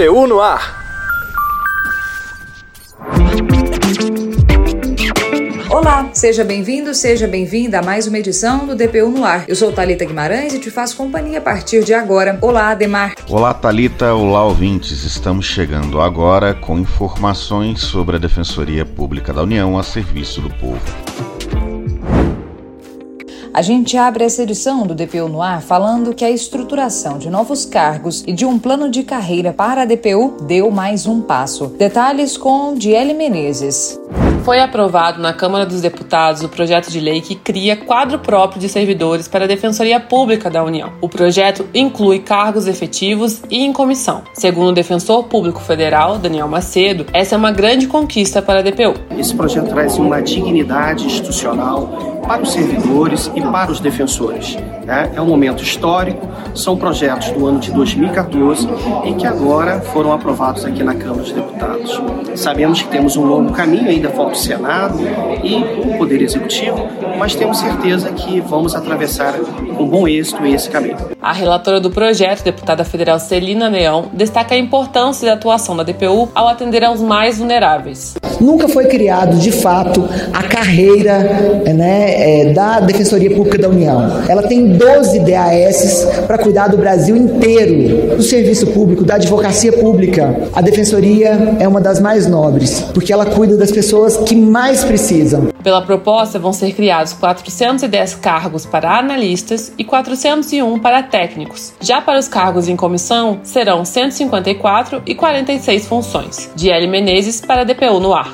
DPU no ar. Olá, seja bem-vindo, seja bem-vinda a mais uma edição do DPU no ar. Eu sou Talita Guimarães e te faço companhia a partir de agora. Olá, Ademar. Olá, Talita. Olá, ouvintes. Estamos chegando agora com informações sobre a Defensoria Pública da União a serviço do povo. A gente abre essa edição do DPU no ar falando que a estruturação de novos cargos e de um plano de carreira para a DPU deu mais um passo. Detalhes com Diele Menezes. Foi aprovado na Câmara dos Deputados o projeto de lei que cria quadro próprio de servidores para a Defensoria Pública da União. O projeto inclui cargos efetivos e em comissão. Segundo o defensor público federal, Daniel Macedo, essa é uma grande conquista para a DPU. Esse projeto traz uma dignidade institucional para os servidores e para os defensores. Né? É um momento histórico, são projetos do ano de 2014 e que agora foram aprovados aqui na Câmara dos Deputados. Sabemos que temos um longo caminho, ainda falta o Senado e o Poder Executivo, mas temos certeza que vamos atravessar com bom êxito esse caminho. A relatora do projeto, deputada federal Celina Leão, destaca a importância da atuação da DPU ao atender aos mais vulneráveis. Nunca foi criado, de fato, a carreira né, é, da Defensoria Pública da União. Ela tem 12 DAS para cuidar do Brasil inteiro, do serviço público, da advocacia pública. A Defensoria é uma das mais nobres, porque ela cuida das pessoas que mais precisam. Pela proposta, vão ser criados 410 cargos para analistas e 401 para técnicos. Já para os cargos em comissão, serão 154 e 46 funções. Diele Menezes para DPU no ar.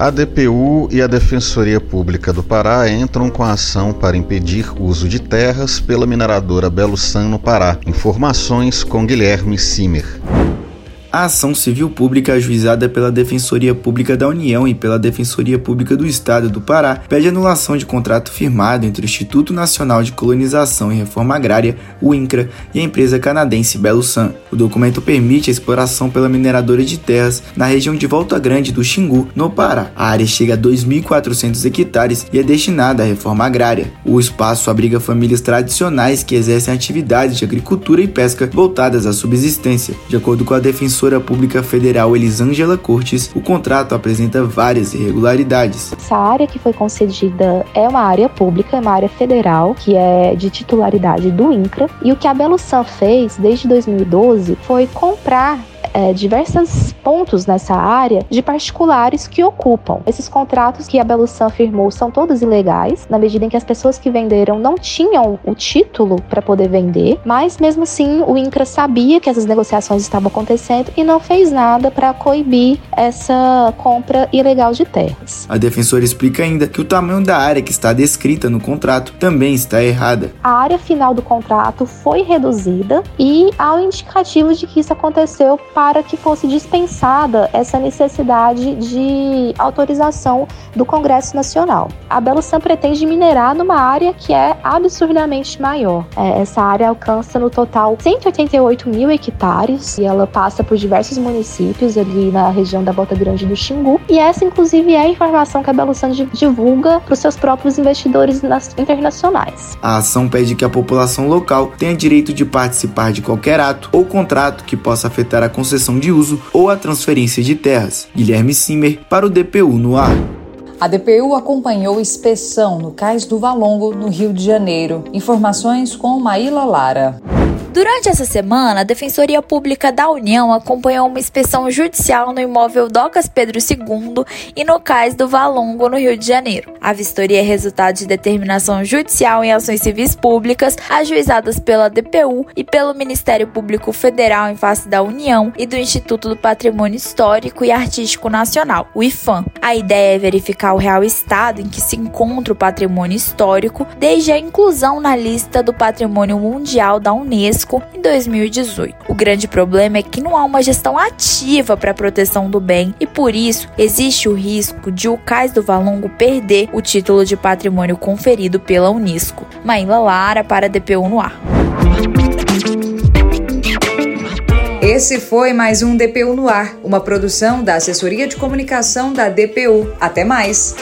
A DPU e a Defensoria Pública do Pará entram com a ação para impedir o uso de terras pela mineradora Belo San no Pará. Informações com Guilherme Simer. A ação civil pública ajuizada pela Defensoria Pública da União e pela Defensoria Pública do Estado do Pará pede anulação de contrato firmado entre o Instituto Nacional de Colonização e Reforma Agrária, o INCRA, e a empresa canadense Belo San. O documento permite a exploração pela mineradora de terras na região de Volta Grande do Xingu, no Pará. A área chega a 2.400 hectares e é destinada à reforma agrária. O espaço abriga famílias tradicionais que exercem atividades de agricultura e pesca voltadas à subsistência. De acordo com a defensora defensora pública federal Elisângela Cortes, o contrato apresenta várias irregularidades. Essa área que foi concedida é uma área pública, é uma área federal, que é de titularidade do INCRA, e o que a Belusan fez desde 2012 foi comprar é, diversos pontos nessa área de particulares que ocupam. Esses contratos que a Belusan firmou são todos ilegais, na medida em que as pessoas que venderam não tinham o título para poder vender, mas mesmo assim o INCRA sabia que essas negociações estavam acontecendo e não fez nada para coibir essa compra ilegal de terras. A defensora explica ainda que o tamanho da área que está descrita no contrato também está errada. A área final do contrato foi reduzida e há um indicativo de que isso aconteceu para que fosse dispensada essa necessidade de autorização do Congresso Nacional. A Belo San pretende minerar numa área que é absurdamente maior. É, essa área alcança no total 188 mil hectares e ela passa por diversos municípios ali na região da Bota Grande do Xingu. E essa, inclusive, é a informação que a Belo San divulga para os seus próprios investidores internacionais. A ação pede que a população local tenha direito de participar de qualquer ato ou contrato que possa afetar a concessão de uso ou a transferência de terras. Guilherme Simmer para o DPU no ar. A DPU acompanhou inspeção no Cais do Valongo, no Rio de Janeiro. Informações com Maíla Lara. Durante essa semana, a Defensoria Pública da União acompanhou uma inspeção judicial no imóvel Docas Pedro II e no cais do Valongo, no Rio de Janeiro. A vistoria é resultado de determinação judicial em ações civis públicas ajuizadas pela DPU e pelo Ministério Público Federal em face da União e do Instituto do Patrimônio Histórico e Artístico Nacional, o IFAM. A ideia é verificar o real estado em que se encontra o patrimônio histórico desde a inclusão na lista do Patrimônio Mundial da Unesco em 2018. O grande problema é que não há uma gestão ativa para a proteção do bem e por isso existe o risco de o Cais do Valongo perder o título de patrimônio conferido pela Unesco. Maíla Lara para DPU no ar. Esse foi mais um DPU no ar, uma produção da Assessoria de Comunicação da DPU. Até mais!